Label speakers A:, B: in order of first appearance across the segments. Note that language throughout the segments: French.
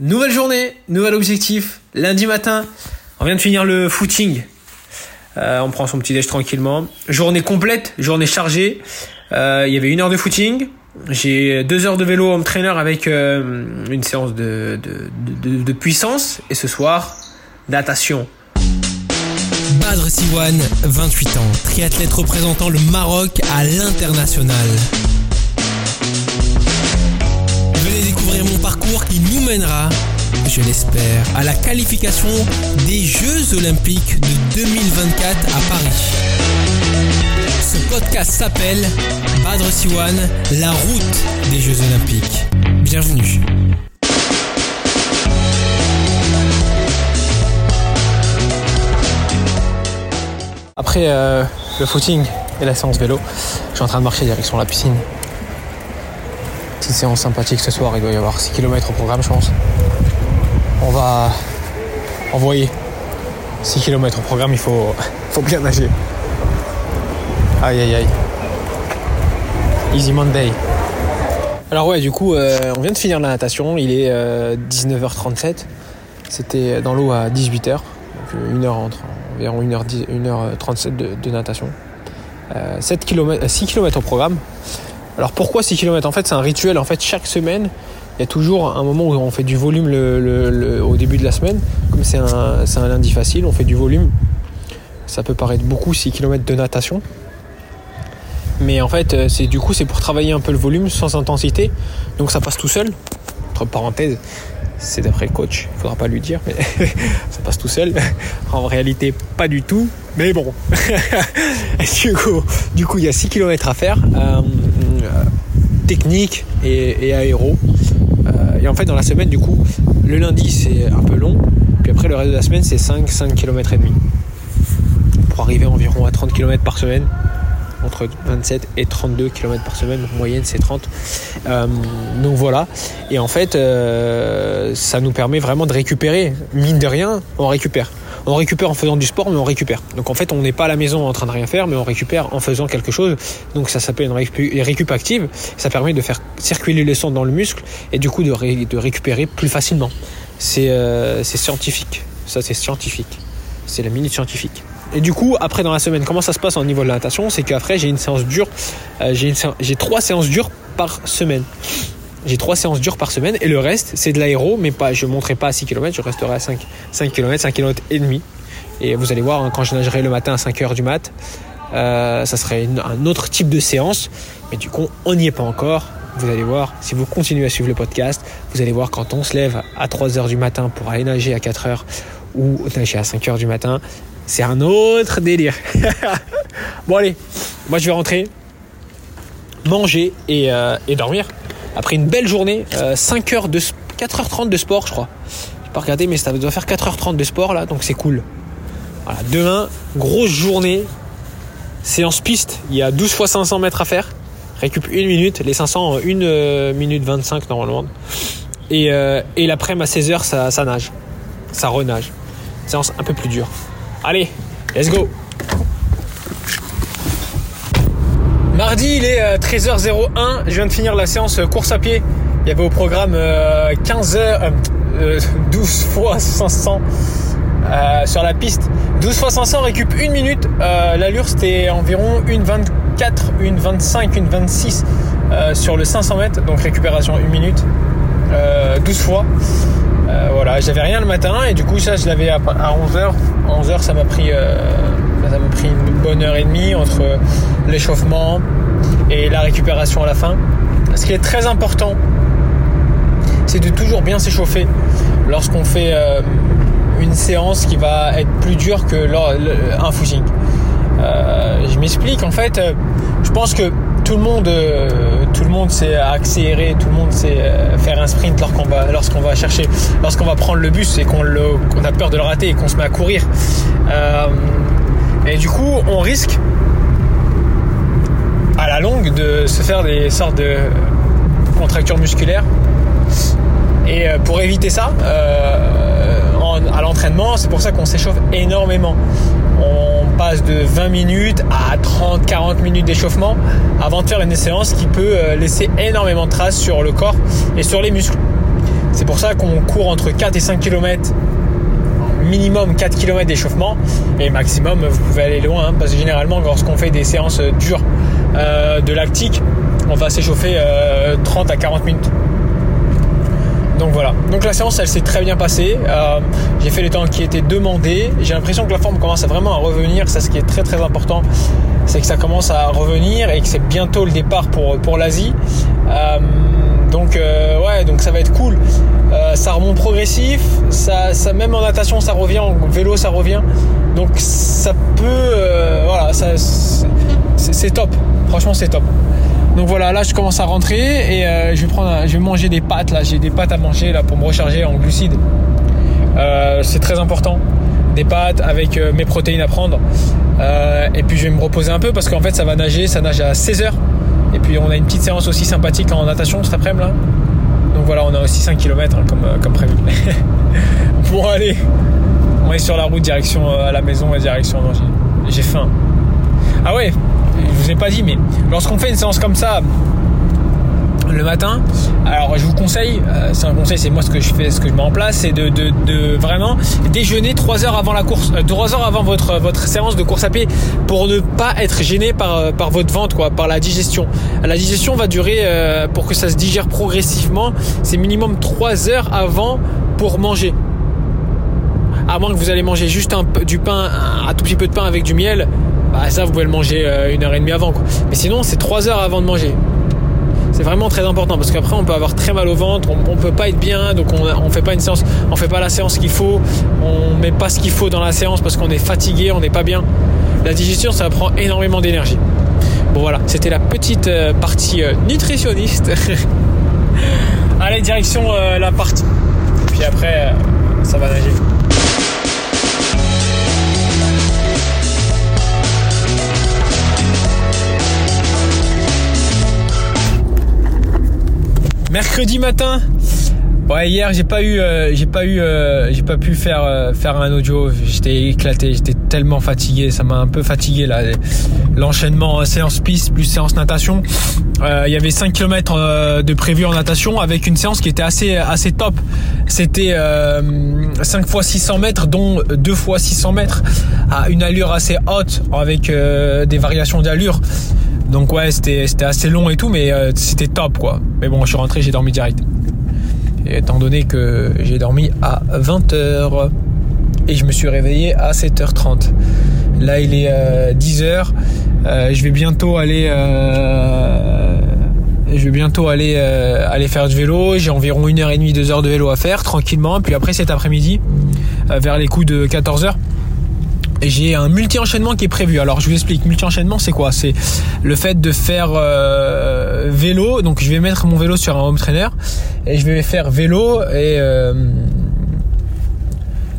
A: Nouvelle journée, nouvel objectif. Lundi matin, on vient de finir le footing. Euh, on prend son petit déj tranquillement. Journée complète, journée chargée. Euh, il y avait une heure de footing. J'ai deux heures de vélo home trainer avec euh, une séance de, de, de, de puissance. Et ce soir, natation.
B: Badr Siwan, 28 ans, triathlète représentant le Maroc à l'international. Venez découvrir mon parcours qui nous mènera, je l'espère, à la qualification des Jeux Olympiques de 2024 à Paris. Ce podcast s'appelle Badr Siwan, la route des Jeux Olympiques. Bienvenue.
A: Après euh, le footing et la séance vélo, je suis en train de marcher direction la piscine. Petite séance sympathique ce soir, il doit y avoir 6 km au programme je pense. On va envoyer 6 km au programme, il faut, bien nager. Aïe aïe aïe. Easy Monday. Alors ouais, du coup, euh, on vient de finir la natation, il est euh, 19h37. C'était dans l'eau à 18h, donc euh, une heure entre environ 1h10, 1h37 de, natation. Euh, 7 km, 6 km au programme. Alors pourquoi 6 km En fait, c'est un rituel. En fait, chaque semaine, il y a toujours un moment où on fait du volume au début de la semaine. Comme c'est un, lundi facile, on fait du volume. Ça peut paraître beaucoup, 6 km de natation. Mais en fait, euh, c'est du coup, c'est pour travailler un peu le volume sans intensité. Donc ça passe tout seul. Entre parenthèses, c'est d'après le coach, il faudra pas lui dire, mais ça passe tout seul. En réalité, pas du tout, mais bon. du, coup, du coup, il y a 6 km à faire, euh, technique et, aéro. Euh, et en fait, dans la semaine, du coup, le lundi, c'est un peu long, puis après, le reste de la semaine, c'est 5, 5 km et demi. Pour arriver environ à 30 km par semaine entre 27 et 32 km par semaine, moyenne c'est 30. Euh, donc voilà. Et en fait, euh, ça nous permet vraiment de récupérer. Mine de rien, on récupère. On récupère en faisant du sport, mais on récupère. Donc en fait, on n'est pas à la maison en train de rien faire, mais on récupère en faisant quelque chose. Donc ça s'appelle une récup, active. Ça permet de faire circuler le sang dans le muscle et du coup de, ré, de récupérer plus facilement. C'est euh, scientifique. Ça, c'est scientifique. C'est la minute scientifique. Et du coup, après dans la semaine, comment ça se passe au niveau de la natation? C'est qu'après, j'ai une séance dure. Euh, j'ai trois séances dures par semaine. J'ai trois séances dures par semaine et le reste, c'est de l'aéro, mais pas, je ne monterai pas à 6 km, je resterai à 5, 5 km, 5 km et demi. Et vous allez voir, hein, quand je nagerai le matin à 5 heures du mat, euh, ça serait un autre type de séance. Mais du coup, on n'y est pas encore. Vous allez voir, si vous continuez à suivre le podcast, vous allez voir quand on se lève à 3 heures du matin pour aller nager à 4 heures ou nager à 5 heures du matin, c'est un autre délire. bon allez, moi je vais rentrer, manger et, euh, et dormir. Après une belle journée, euh, 5 heures de 4h30 de sport je crois. J'ai pas regardé mais ça doit faire 4h30 de sport là, donc c'est cool. Demain, grosse journée, séance piste, il y a 12 fois 500 mètres à faire. Récup une minute, les 500 en 1 minute 25 normalement. Et, euh, et l'après-midi à 16h ça, ça nage, ça renage. Séance un peu plus dure. Allez, let's go Mardi, il est 13h01. Je viens de finir la séance course à pied. Il y avait au programme 15 h 12 fois 500 euh, sur la piste. 12 fois 500 récup une minute. Euh, L'allure c'était environ une 24, une 25, une 26 euh, sur le 500 mètres. Donc récupération une minute. 12 fois. Euh, voilà, j'avais rien le matin et du coup ça je l'avais à 11h. 11h ça m'a pris, euh, ça m'a pris une bonne heure et demie entre l'échauffement et la récupération à la fin. Ce qui est très important, c'est de toujours bien s'échauffer lorsqu'on fait euh, une séance qui va être plus dure que un footing. je m'explique en fait, je pense que tout le monde, euh, tout le monde sait accélérer, tout le monde sait euh, faire un sprint lorsqu'on va, lorsqu'on va chercher, lorsqu'on va prendre le bus et qu'on, a peur de le rater et qu'on se met à courir. Euh, et du coup, on risque à la longue de se faire des sortes de contractures musculaires. Et pour éviter ça, en, à l'entraînement, c'est pour ça qu'on s'échauffe énormément. On passe de 20 minutes à 30-40 minutes d'échauffement avant de faire une séance qui peut laisser énormément de traces sur le corps et sur les muscles. C'est pour ça qu'on court entre 4 et 5 km minimum 4 km d'échauffement et maximum vous pouvez aller loin hein, parce que généralement lorsqu'on fait des séances dures euh, de lactique on va s'échauffer 30 à 40 minutes donc voilà. Donc la séance, elle s'est très bien passée. Euh, j'ai fait les temps qui étaient demandés. J'ai l'impression que la forme commence vraiment à revenir. C'est ce qui est très très important. C'est que ça commence à revenir et que c'est bientôt le départ pour, pour l'Asie. Euh, donc euh, ouais, donc ça va être cool. ça remonte progressif. Ça, ça, même en natation, ça revient. En vélo, ça revient. Donc ça peut, voilà, ça, c'est top. Franchement, c'est top. Donc voilà, là je commence à rentrer et euh, je vais je vais manger des pâtes là. J'ai des pâtes à manger là pour me recharger en glucides. Euh, c'est très important. Des pâtes avec euh, mes protéines à prendre. et puis je vais me reposer un peu parce qu'en fait ça va nager, ça nage à 16h. Et puis on a une petite séance aussi sympathique en natation cet après-midi. Donc voilà, on a aussi 5 km hein, comme, prévu. bon allez, on est sur la route direction à la maison et direction J'ai faim. Ah ouais, je vous ai pas dit, mais lorsqu'on fait une séance comme ça le matin, alors je vous conseille, euh, c'est un conseil, c'est moi ce que je fais, ce que je mets en place, c'est de, vraiment déjeuner 3 heures avant la course, 3 euh, heures avant votre, séance de course à pied pour ne pas être gêné par, euh, votre ventre, quoi, par la digestion. La digestion va durer, pour que ça se digère progressivement, c'est minimum 3 heures avant pour manger à moins que vous allez manger juste du pain, un, tout petit peu de pain avec du miel, bah ça vous pouvez le manger euh, une heure et demie avant. Quoi. Mais sinon c'est trois heures avant de manger. C'est vraiment très important parce qu'après on peut avoir très mal au ventre, on, peut pas être bien, donc on, on fait pas une séance, on fait pas la séance qu'il faut, on met pas ce qu'il faut dans la séance parce qu'on est fatigué, on n'est pas bien. La digestion ça prend énormément d'énergie. Bon voilà, c'était la petite euh, partie euh, nutritionniste. Allez direction la partie. Puis après ça va nager. Mercredi matin. Ouais, hier j'ai pas eu, euh, j'ai pas eu, euh, j'ai pas pu faire euh, faire un audio. J'étais éclaté, j'étais tellement fatigué, ça m'a un peu fatigué là. L'enchaînement séance piste plus séance natation. Il y avait 5 km de prévu en natation avec une séance qui était assez assez top. C'était 5 fois 600 mètres, dont 2 fois 600 mètres à une allure assez haute avec des variations d'allure. Donc ouais, c'était assez long et tout, mais euh, c'était top quoi. Mais bon, je suis rentré, j'ai dormi direct. étant donné que j'ai dormi à 20h et je me suis réveillé à 7h30. Là, il est 10h. Euh, euh, je vais bientôt aller je vais bientôt aller aller faire du vélo. J'ai environ une heure et demie, deux heures de vélo à faire tranquillement. Puis après cet après-midi, vers les coups de 14 h j'ai un multi-enchaînement qui est prévu. Alors je vous explique, multi-enchaînement c'est quoi? C'est le fait de faire euh, vélo, donc je vais mettre mon vélo sur un home trainer et je vais faire vélo et euh,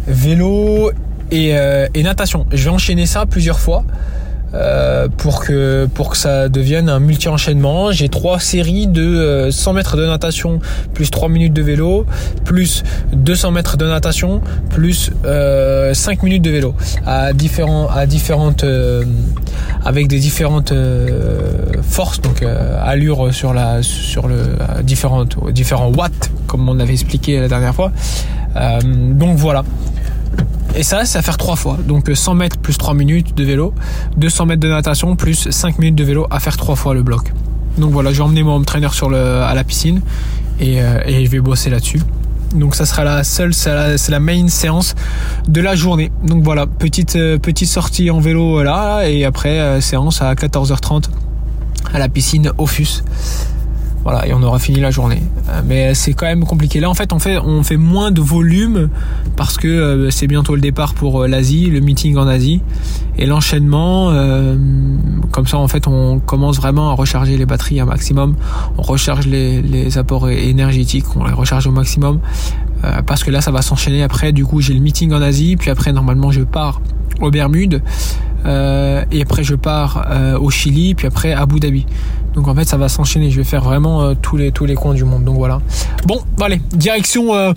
A: vélo et, euh, et natation. Je vais enchaîner ça plusieurs fois. Euh, pour que pour que ça devienne un multi-enchaînement. J'ai trois séries de 100 euh, mètres de natation plus 3 minutes de vélo plus 200 mètres de natation plus euh, 5 minutes de vélo à différents à différentes euh, avec des différentes forces donc allure sur la sur le différentes différents watts comme on avait expliqué la dernière fois. donc voilà. Et ça, c'est à faire trois fois. Donc 100 mètres plus 3 minutes de vélo, 200 mètres de natation plus 5 minutes de vélo à faire trois fois le bloc. Donc voilà, je vais emmener mon home sur à la piscine et, euh, et je vais bosser là-dessus. Donc ça sera la seule, c'est la, main séance de la journée. Donc voilà, petite euh, petite sortie en vélo là et après euh, séance à 14h30 à la piscine Opus. Voilà, et on aura fini la journée. Euh, mais c'est quand même compliqué. Là, en fait, on fait, moins de volume parce que euh, c'est bientôt le départ pour euh, l'Asie, le meeting en Asie. Et l'enchaînement, comme ça, en fait, on commence vraiment à recharger les batteries un maximum. On recharge les, les apports énergétiques, on les recharge au maximum. parce que là, ça va s'enchaîner après. Du coup, j'ai le meeting en Asie. Puis après, normalement, je pars aux Bermudes. et après, je pars au Chili. Puis après, à Abu Dhabi. Donc en fait ça va s'enchaîner. Je vais faire vraiment euh, tous les tous les coins du monde. Donc voilà. Bon, allez, direction. Euh,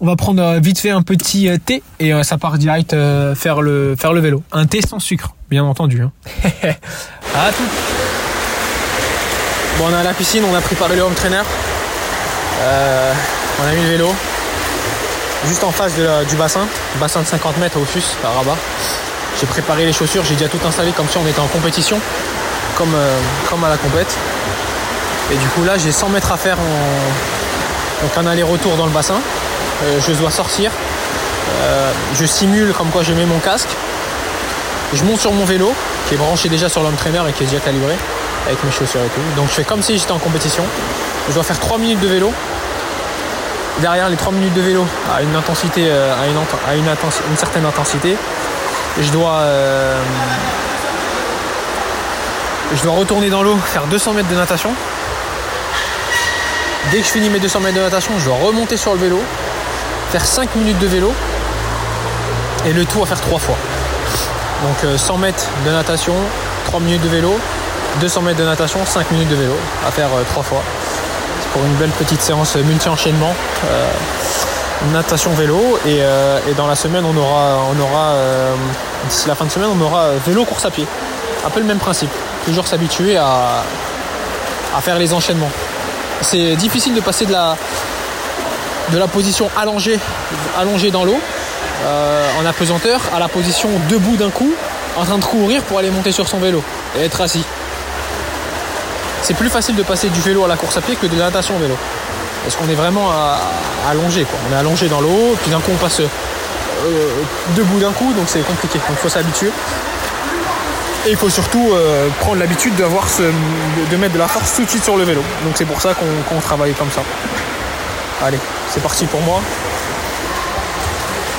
A: on va prendre euh, vite fait un petit thé et ça part direct faire le faire le vélo. Un thé sans sucre, bien entendu. Hein. à tout. Bon, on est à la piscine, on a préparé le home trainer. On a mis le vélo juste en face du bassin, bassin de 50 mètres au FUS à Rabat. J'ai préparé les chaussures, j'ai déjà tout installé comme si on était en compétition, comme, euh, comme à la compète. Et du coup là j'ai 100 mètres à faire en donc un aller-retour dans le bassin. Euh, je dois sortir. Euh, je simule comme quoi je mets mon casque. Je monte sur mon vélo qui est branché déjà sur l'homme trainer et qui est déjà calibré avec mes chaussures et tout. Donc je fais comme si j'étais en compétition. Je dois faire 3 minutes de vélo. Derrière les 3 minutes de vélo à une intensité, euh, à, une, une, certaine intensité, je dois, je dois retourner dans l'eau, faire 200 mètres de natation. Dès que je finis mes 200 mètres de natation, je dois remonter sur le vélo, faire 5 minutes de vélo et le tout à faire 3 fois. Donc 100 euh, mètres de natation, 3 minutes de vélo, 200 mètres de natation, 5 minutes de vélo à faire 3 euh, fois. C'est pour une belle petite séance multi-enchaînement. Euh, natation vélo et, dans la semaine on aura, on aura d'ici la fin de semaine on aura vélo course à pied. Un peu le même principe. Toujours s'habituer à, à faire les enchaînements. C'est difficile de passer de la, de la position allongée, allongée dans l'eau, euh, en apesanteur, à la position debout d'un coup, en train de courir pour aller monter sur son vélo et être assis. C'est plus facile de passer du vélo à la course à pied que de la natation au vélo. Parce qu'on est vraiment allongé. On est allongé dans l'eau, puis d'un coup on passe euh, debout d'un coup, donc c'est compliqué. Donc il faut s'habituer. Et il faut surtout euh, prendre l'habitude d'avoir de, mettre de la force tout de suite sur le vélo. Donc c'est pour ça qu'on travaille comme ça. Allez, c'est parti pour moi.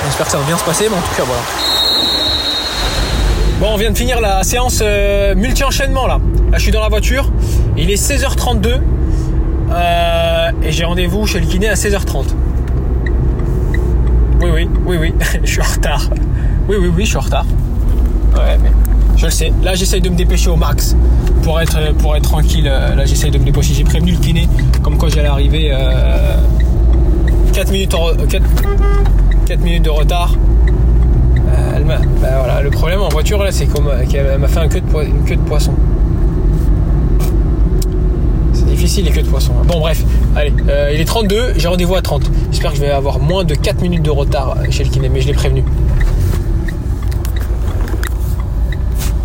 A: J'espère que ça va bien se passer, mais en tout cas voilà. Bon, on vient de finir la séance euh, multi-enchaînement là. Là, je suis dans la voiture. Il est 16h32 euh, et j'ai rendez-vous chez le kiné à 16h30. Oui, oui, oui, oui, je suis en retard. Oui, oui, oui, je suis en retard. Ouais, mais je le sais. Là, j'essaye de me dépêcher au max pour être, pour être tranquille. Euh, là, j'essaye de me dépêcher. J'ai prévenu le kiné comme quoi j'allais arriver 4 minutes, en, 4, minutes de retard. Euh, bah, le problème en voiture là, c'est qu'elle m'a fait queue de, une queue de poisson. C'est difficile les queues de poisson. Hein. Bon bref, allez, euh, il est 32, j'ai rendez-vous à 30. J'espère que je vais avoir moins de 4 minutes de retard chez le kiné, mais je l'ai prévenu.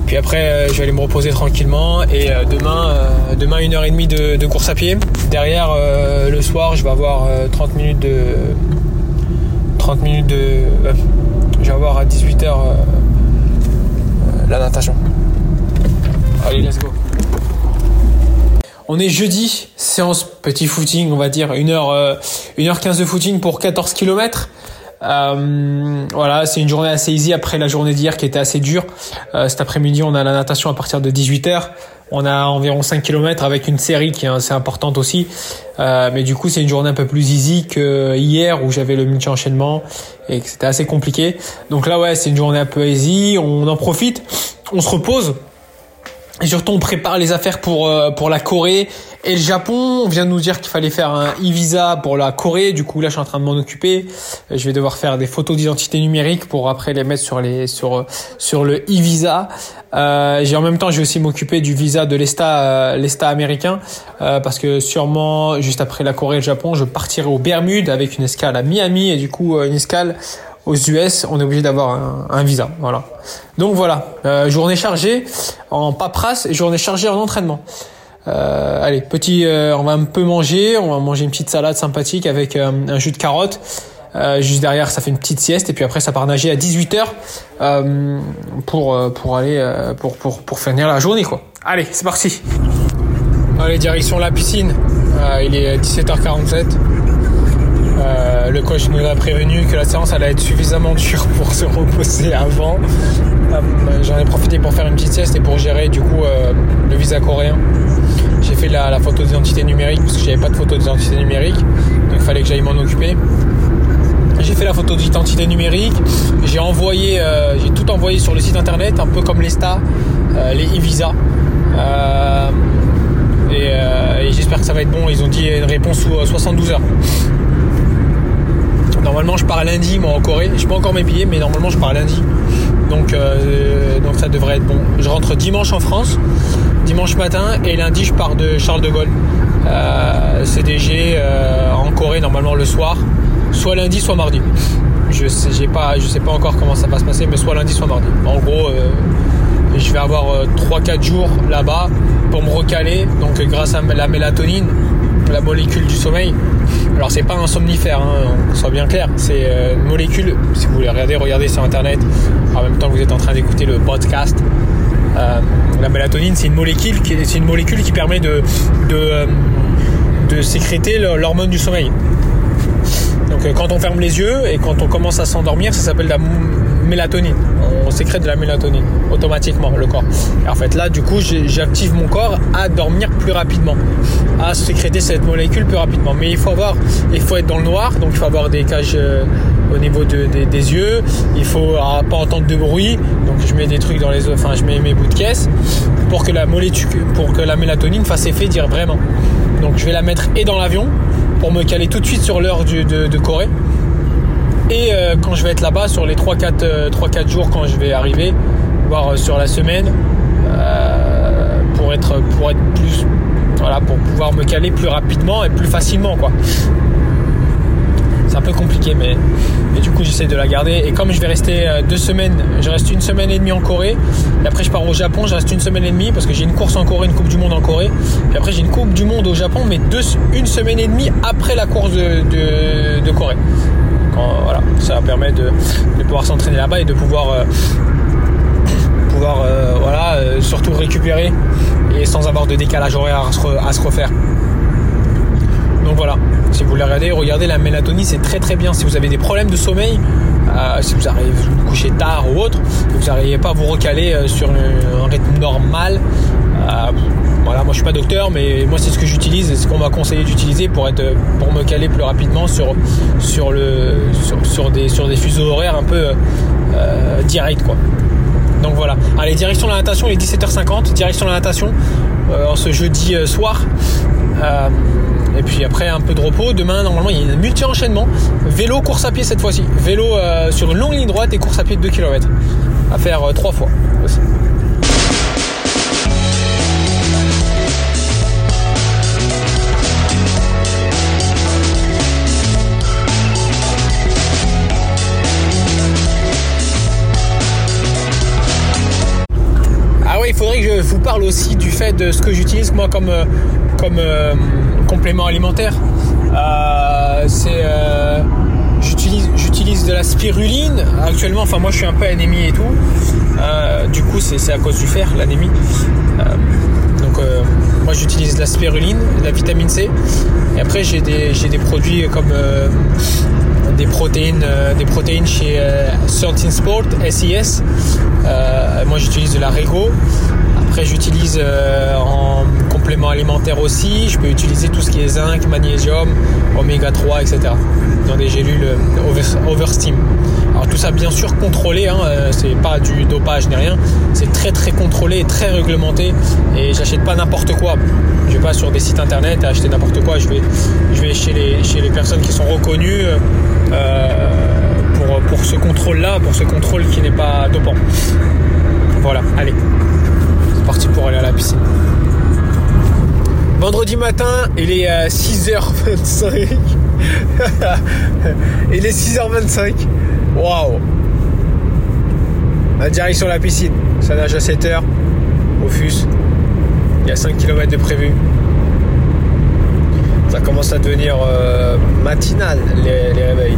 A: Puis après, euh, je vais aller me reposer tranquillement. Et euh, demain, euh, demain une heure et demie de, course à pied. Derrière, le soir, je vais avoir 30 minutes de. 30 minutes de. je vais avoir à 18h la natation. Allez, let's go. On est jeudi, séance petit footing, on va dire 1h, 1h15 de footing pour 14 km. Euh, voilà, c'est une journée assez easy après la journée d'hier qui était assez dure. Euh, cet après-midi, on a la natation à partir de 18h. On a environ 5 km avec une série qui est assez importante aussi. Euh, mais du coup, c'est une journée un peu plus easy que hier où j'avais le multi-enchaînement et que c'était assez compliqué. Donc là, ouais, c'est une journée un peu easy. On en profite, on se repose. Et surtout, on prépare les affaires pour euh, pour la Corée et le Japon. On vient de nous dire qu'il fallait faire un e-visa pour la Corée. Du coup, là, je suis en train de m'en occuper. Je vais devoir faire des photos d'identité numérique pour après les mettre sur les sur sur le e-visa. Euh, j'ai en même temps, je vais aussi m'occuper du visa de l'ESTA euh, l'ESTA américain euh, parce que sûrement juste après la Corée et le Japon, je partirai aux Bermudes avec une escale à Miami et du coup une escale aux US, on est obligé d'avoir un, visa. Voilà. Donc voilà, euh, journée chargée en paperasse et journée chargée en entraînement. Euh, allez, petit, euh, on va un peu manger, on va manger une petite salade sympathique avec un jus de carotte. juste derrière, ça fait une petite sieste et puis après, ça part nager à 18 h pour pour aller pour pour pour finir la journée quoi. Allez, c'est parti. Allez, direction la piscine. il est 17h47. Euh, le coach nous a prévenu que la séance allait être suffisamment dure pour se reposer avant. Euh, j'en ai profité pour faire une petite sieste et pour gérer du coup euh, le visa coréen. J'ai fait la, photo d'identité numérique parce que j'avais pas de photo d'identité numérique, donc il fallait que j'aille m'en occuper. J'ai fait la photo d'identité numérique, j'ai envoyé, j'ai tout envoyé sur le site internet, un peu comme les les e-visa. et, et j'espère que ça va être bon. Ils ont dit une réponse sous 72 heures. Normalement, je pars lundi, moi, en Corée. Je peux encore mes billets, mais normalement, je pars lundi. Donc, euh, donc ça devrait être bon. Je rentre dimanche en France, dimanche matin, et lundi, je pars de Charles de Gaulle CDG en Corée normalement le soir, soit lundi, soit mardi. Je sais, j'ai pas, je sais pas encore comment ça va se passer, mais soit lundi, soit mardi. En gros, je vais avoir 3-4 jours là-bas pour me recaler. Donc grâce à la mélatonine, la molécule du sommeil. Alors c'est pas un somnifère, hein, on soit bien clair. C'est une molécule. Si vous voulez regarder, regardez sur internet. En même temps que vous êtes en train d'écouter le podcast. Euh, la mélatonine, c'est une molécule qui, c'est une molécule qui permet de, euh, de sécréter l'hormone du sommeil. Donc euh, quand on ferme les yeux et quand on commence à s'endormir, ça s'appelle la mélatonine. On sécrète de la mélatonine automatiquement le corps. Et en fait là, du coup, j'active mon corps à dormir plus rapidement, à sécréter cette molécule plus rapidement. Mais il faut avoir, il faut être dans le noir, donc il faut avoir des cages au niveau des yeux. Il faut pas entendre de bruit, donc je mets des trucs dans les, enfin je mets mes bouts de caisse pour que la molécule, pour que la mélatonine fasse effet dire vraiment. Donc je vais la mettre et dans l'avion pour me caler tout de suite sur l'heure de, Corée. Et euh, quand je vais être là-bas sur les 3-4 euh, jours quand je vais arriver, voire euh, sur la semaine, pour pour être plus voilà pour pouvoir me caler plus rapidement et plus facilement quoi c'est un peu compliqué, mais, du coup j'essaie de la garder. Et comme je vais rester euh, deux semaines, je reste une semaine et demie en Corée. Et après je pars au Japon, je reste une semaine et demie parce que j'ai une course en Corée, une Coupe du Monde en Corée. Et après j'ai une Coupe du Monde au Japon, mais deux, une semaine et demie après la course de, Corée. voilà, ça permet de, pouvoir s'entraîner là-bas et de pouvoir, euh, pouvoir euh, voilà, surtout récupérer et sans avoir de décalage horaire à se refaire. Voilà, si vous voulez regarder, regardez la mélatonine, c'est très très bien. Si vous avez des problèmes de sommeil, euh, si vous arrivez à vous coucher tard ou autre, vous n'arrivez pas à vous recaler euh, sur un rythme normal. Euh, voilà, moi je suis pas docteur, mais moi c'est ce que j'utilise et ce qu'on m'a conseillé d'utiliser pour être, pour me caler plus rapidement sur sur le sur, des sur des fuseaux horaires un peu euh, quoi. Donc voilà. Allez, direction la natation, il est 17h50, direction la natation en ce jeudi soir. Et puis après un peu de repos. Demain normalement il y a un multi-enchaînement. Vélo, course à pied cette fois-ci. Vélo euh, sur une longue ligne droite et course à pied de 2 km. À faire euh, trois fois aussi. Ah il faudrait que je vous parle aussi du fait de ce que j'utilise moi comme, euh, comme alimentaire. Euh, c'est euh, j'utilise j'utilise de la spiruline actuellement. Enfin moi je suis un peu anémie et tout. Euh, du coup c'est à cause du fer l'anémie. donc moi j'utilise de la spiruline, la vitamine C. Et après j'ai des des produits comme des protéines, des protéines chez 13 Sport, SIS. moi j'utilise de la Rego. J'utilise en complément alimentaire aussi. Je peux utiliser tout ce qui est zinc, magnésium, oméga 3, etc. Dans des gélules euh, Oversteam. Alors tout ça bien sûr contrôlé, hein, euh, c'est pas du dopage ni rien, c'est très très contrôlé très réglementé et j'achète pas n'importe quoi. Je vais pas sur des sites internet acheter n'importe quoi, je vais, chez, les, chez les personnes qui sont reconnues euh, pour, ce contrôle là, pour ce contrôle qui n'est pas dopant. Voilà, allez, parti pour aller à la piscine. Vendredi matin, il est à 6h25. il est 6h25. Waouh. La direction la piscine. Ça nage à 7h. Au FUS. Il y a 5 km de prévu. Ça commence à devenir euh, matinal les, réveils.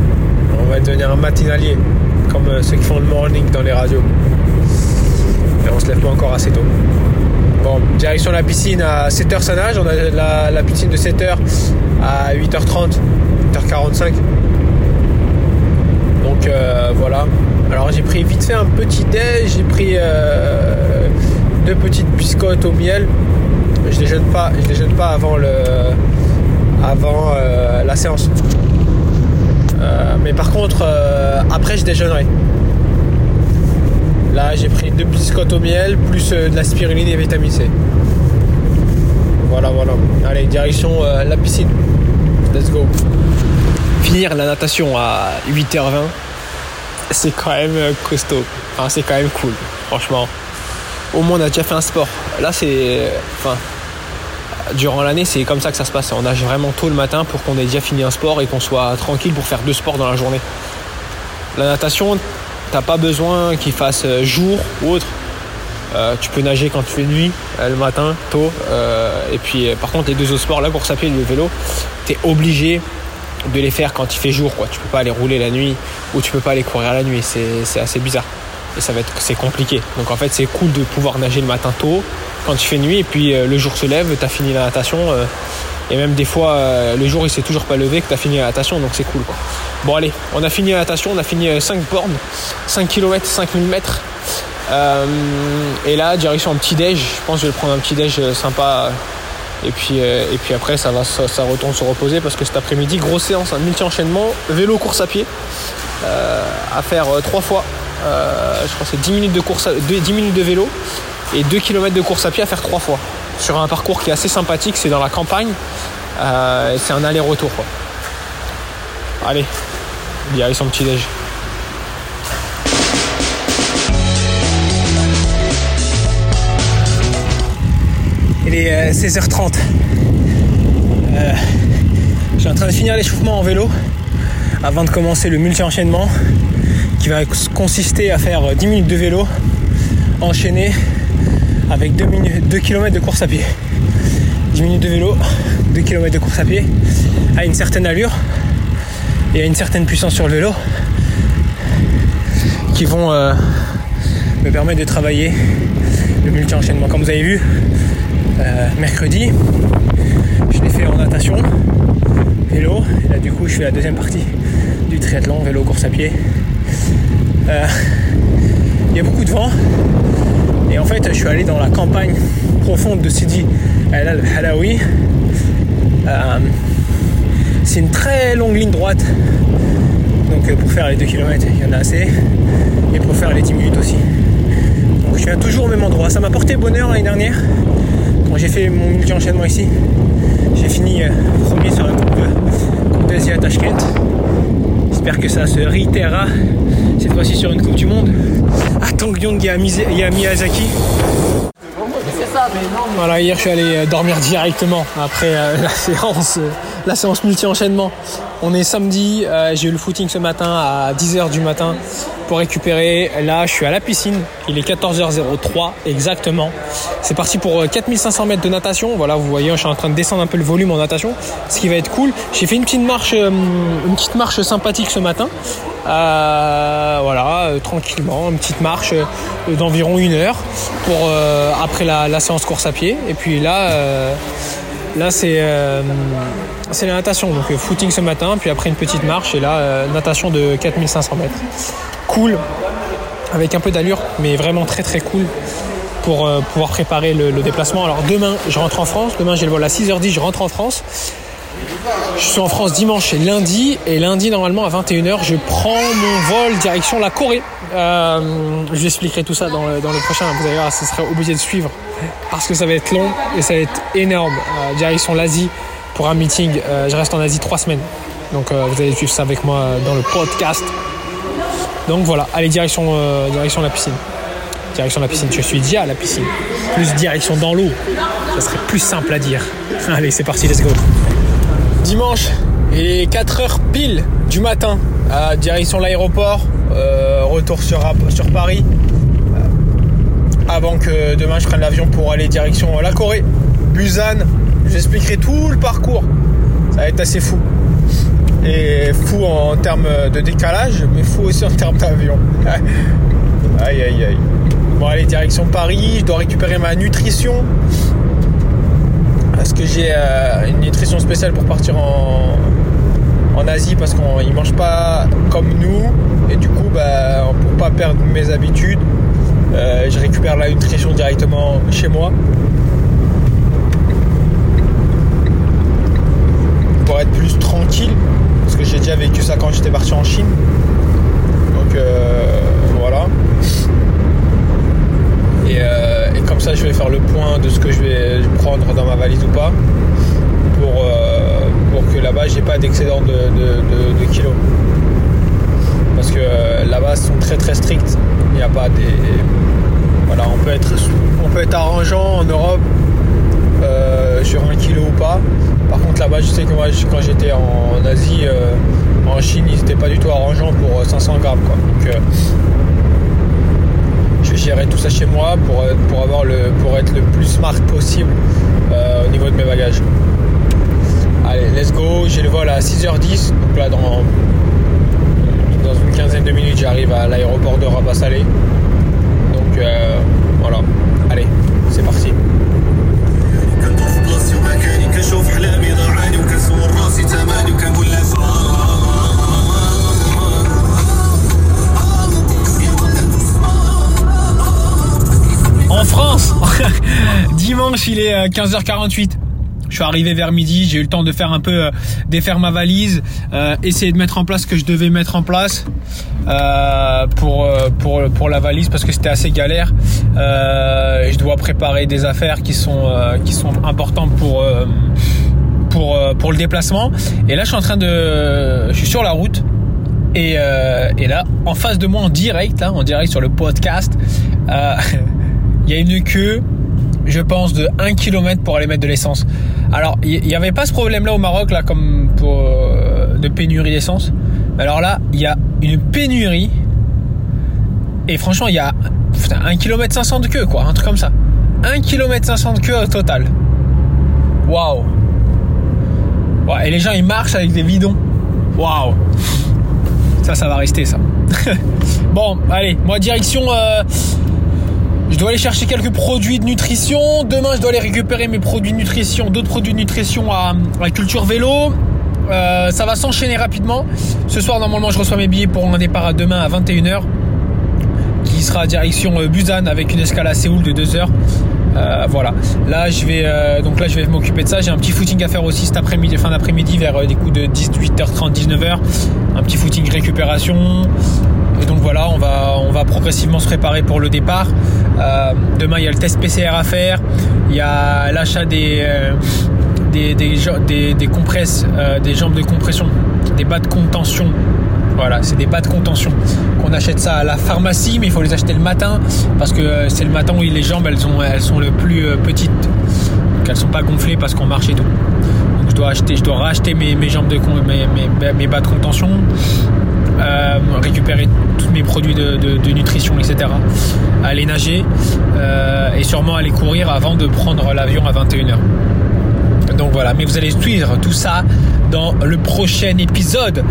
A: On va devenir un matinalier. Comme euh, ceux qui font le morning dans les radios. On se lève pas encore assez tôt. Bon, direction la piscine à 7h ça nage. On a la, piscine de 7h à 8h30, 8h45. Donc euh, voilà. Alors j'ai pris vite fait un petit déj, j'ai pris euh, deux petites biscottes au miel. Je les pas, je jette pas avant le avant euh, la séance. mais par contre après je déjeunerai. Là, j'ai pris deux biscottes au miel, plus euh, de la spiruline et vitamine C. Voilà, voilà. Allez, direction euh, la piscine. Let's go. Finir la natation à 8h20, c'est quand même euh, costaud. Enfin, c'est quand même cool, franchement. Au moins, on a déjà fait un sport. Là, c'est. Enfin. durant l'année, c'est comme ça que ça se passe. On nage vraiment tôt le matin pour qu'on ait déjà fini un sport et qu'on soit tranquille pour faire deux sports dans la journée. La natation, t'as pas besoin qu'il fasse euh, jour ou autre. Euh, tu peux nager quand tu fais nuit, euh, le matin, tôt. et puis, par contre, les deux autres sports, la course à pied le vélo, tu es obligé de les faire quand il fait jour. Tu peux pas aller rouler la nuit ou tu peux pas aller courir la nuit. C'est assez bizarre. Et ça va être c'est compliqué. Donc en fait, c'est cool de pouvoir nager le matin tôt quand il fait nuit et puis le jour se lève, tu as fini la natation. et même des fois, le jour il s'est toujours pas levé que tu as fini la natation, donc c'est cool. Quoi. Bon allez, on a fini la natation, on a fini 5 bornes, 5 km, 5000 mètres. Euh, et là, direction un petit déj. Je pense que je vais prendre un petit déj euh, sympa. Et puis, euh, et puis après, ça, va, ça, retourne se reposer parce que cet après-midi, grosse séance, un multi-enchaînement, vélo, course à pied, à faire trois fois. je crois que c'est 10 minutes de, course 10 minutes de vélo et 2 km de course à pied à faire trois fois. Sur un parcours qui est assez sympathique, c'est dans la campagne. c'est un aller-retour. Allez, son petit déj. Il est 16h30. Euh, euh, je suis en train de finir l'échauffement en vélo avant de commencer le multi-enchaînement qui va consister à faire 10 minutes de vélo enchaîné avec 2, minutes, 2 km de course à pied. 10 minutes de vélo, 2 km de course à pied à une certaine allure et à une certaine puissance sur le vélo qui vont euh, me permettre de travailler le multi-enchaînement. Comme vous avez vu, euh, mercredi, je l'ai fait en natation, vélo, et là du coup je fais la deuxième partie du triathlon, vélo, course à pied. Euh, il y a beaucoup de vent, et en fait je suis allé dans la campagne profonde de Sidi El Halawi. C'est une très longue ligne droite. Donc euh, pour faire les 2 km, il y en a assez. Et pour faire les 10 minutes aussi. Donc je viens toujours au même endroit. Ça m'a porté bonheur l'année dernière. Quand j'ai fait mon multi-enchaînement ici, j'ai fini euh, premier sur la Coupe d'Asie à Tashkent. J'espère que ça se réitérera cette fois-ci sur une Coupe du Monde à Tongyong et à Miyazaki. Voilà, hier je suis allé euh, dormir directement après euh, la séance, euh, la séance multi-enchaînement. On est samedi, j'ai eu le footing ce matin à 10h du matin pour récupérer. Là, je suis à la piscine. Il est 14h03 exactement. C'est parti pour 4500 mètres de natation. Voilà, vous voyez, je suis en train de descendre un peu le volume en natation, ce qui va être cool. J'ai fait une petite marche, une petite marche sympathique ce matin. Euh, voilà, euh, tranquillement, une petite marche euh, d'environ une heure pour après la, séance course à pied. Et puis là, là c'est c'est la natation, donc footing ce matin, puis après une petite marche et là natation de 4500 mètres. Cool, avec un peu d'allure, mais vraiment très très cool pour pouvoir préparer le, déplacement. Alors demain, je rentre en France. Demain, j'ai le vol à 6h10, je rentre en France. Je suis en France dimanche et lundi. Et lundi, normalement, à 21h, je prends mon vol direction la Corée. Euh, je vous expliquerai tout ça dans le, prochain. Vous allez voir, ce sera obligé de suivre. Parce que ça va être long et ça va être énorme. Euh, direction l'Asie pour un meeting. Euh, je reste en Asie trois semaines. Donc vous allez suivre ça avec moi dans le podcast. Donc voilà, allez, direction, direction la piscine. Direction la piscine. Je suis déjà à la piscine. Plus direction dans l'eau. Ça serait plus simple à dire. Allez, c'est parti, let's go. Dimanche, il est 4h pile du matin, à direction l'aéroport, euh, retour sur, sur Paris, euh, avant que demain je prenne l'avion pour aller direction la Corée, Busan. J'expliquerai tout le parcours, ça va être assez fou. Et fou en termes de décalage, mais fou aussi en termes d'avion. aïe aïe aïe. Bon allez, direction Paris, je dois récupérer ma nutrition parce que j'ai euh, une nutrition spéciale pour partir en, en Asie parce qu'ils mangent pas comme nous et du coup bah, pour pas perdre mes habitudes euh, je récupère la nutrition directement chez moi pour être plus tranquille que j'ai déjà vécu ça quand j'étais parti en Chine donc euh, voilà euh, et, comme ça, je vais faire le point de ce que je vais prendre dans ma valise ou pas pour, euh, pour que là-bas, j'ai pas d'excédent de, kilos. Parce que là-bas, sont très très stricts. Il n'y a pas des. Voilà, on peut être, on peut être arrangeant en Europe sur un kilo là-bas, je sais que moi, quand j'étais en Asie, euh, en Chine, ils n'étaient pas du tout arrangeants pour 500 grammes. Quoi. Donc, je vais gérer tout ça chez moi pour, pour, avoir le, pour être le plus smart possible au niveau de mes bagages. Allez, let's go. J'ai le vol à 6h10. Donc là, dans, dans une quinzaine de minutes, j'arrive à l'aéroport de Rabat Salé. Donc voilà. Allez, c'est parti. Il est 15h48. Euh, je suis arrivé vers midi, j'ai eu le temps de faire un peu euh, défaire ma valise, euh, essayer de mettre en place ce que je devais mettre en place euh, pour, pour, pour la valise parce que c'était assez galère. je dois préparer des affaires qui sont, qui sont importantes pour, pour, pour le déplacement. Et là, je suis en train de... Je suis sur la route. Et, et là, en face de moi, en direct, là, en direct sur le podcast, il y a une queue je pense, de 1 km pour aller mettre de l'essence. Alors, il n'y avait pas ce problème-là au Maroc, là, comme pour, euh, de pénurie d'essence. Mais alors là, il y a une pénurie. Et franchement, il y a 1 km 500 de queue, quoi, un truc comme ça. 1 km 500 de queue au total. Waouh! et les gens, ils marchent avec des bidons. Waouh! Ça, ça va rester, ça. bon, allez, moi, direction. Euh, je dois aller chercher quelques produits de nutrition. Demain, je dois aller récupérer mes produits de nutrition, d'autres produits de nutrition à, la Culture Vélo. Euh, ça va s'enchaîner rapidement. Ce soir, normalement, je reçois mes billets pour un départ à demain à 21h, qui sera direction euh, Busan avec une escale à Séoul de 2 heures. Euh, voilà. Là, je vais donc là, je vais m'occuper de ça. J'ai un petit footing à faire aussi cet après-midi, fin d'après-midi, vers des coups de 18h30, 19h. Un petit footing récupération. Et donc voilà, on va, progressivement se préparer pour le départ. Euh, demain, il y a le test PCR à faire. Il y a l'achat des, euh, des, compresses, euh, des jambes de compression, des bas de contention. Voilà, c'est des bas de contention. Qu'on achète ça à la pharmacie, mais il faut les acheter le matin parce que c'est le matin où les jambes elles sont, elles sont le plus petites. Donc elles sont pas gonflées parce qu'on marche et tout. Donc je dois acheter, je dois racheter mes, mes jambes de bas de contention. Euh, récupérer tous mes produits de, nutrition, etc. Aller nager euh, et sûrement aller courir avant de prendre l'avion à 21h. Donc voilà, mais vous allez suivre tout ça dans le prochain épisode,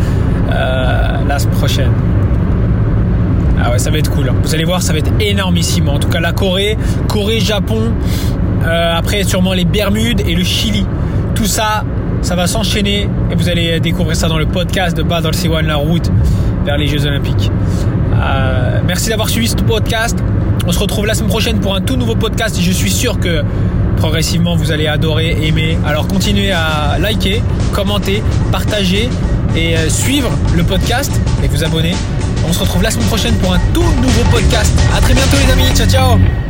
A: euh, la prochaine. Ah ouais, ça va être cool. Hein. Vous allez voir, ça va être énormissime. En tout cas, la Corée, Corée, Japon, après sûrement les Bermudes et le Chili. Tout ça, ça va s'enchaîner et vous allez découvrir ça dans le podcast de Battle C1 La route vers les Jeux Olympiques. Euh, merci d'avoir suivi ce podcast. On se retrouve la semaine prochaine pour un tout nouveau podcast et je suis sûr que progressivement vous allez adorer, aimer. Alors continuez à liker, commenter, partager et euh, suivre le podcast et vous abonner. On se retrouve la semaine prochaine pour un tout nouveau podcast. À très bientôt les amis. Ciao ciao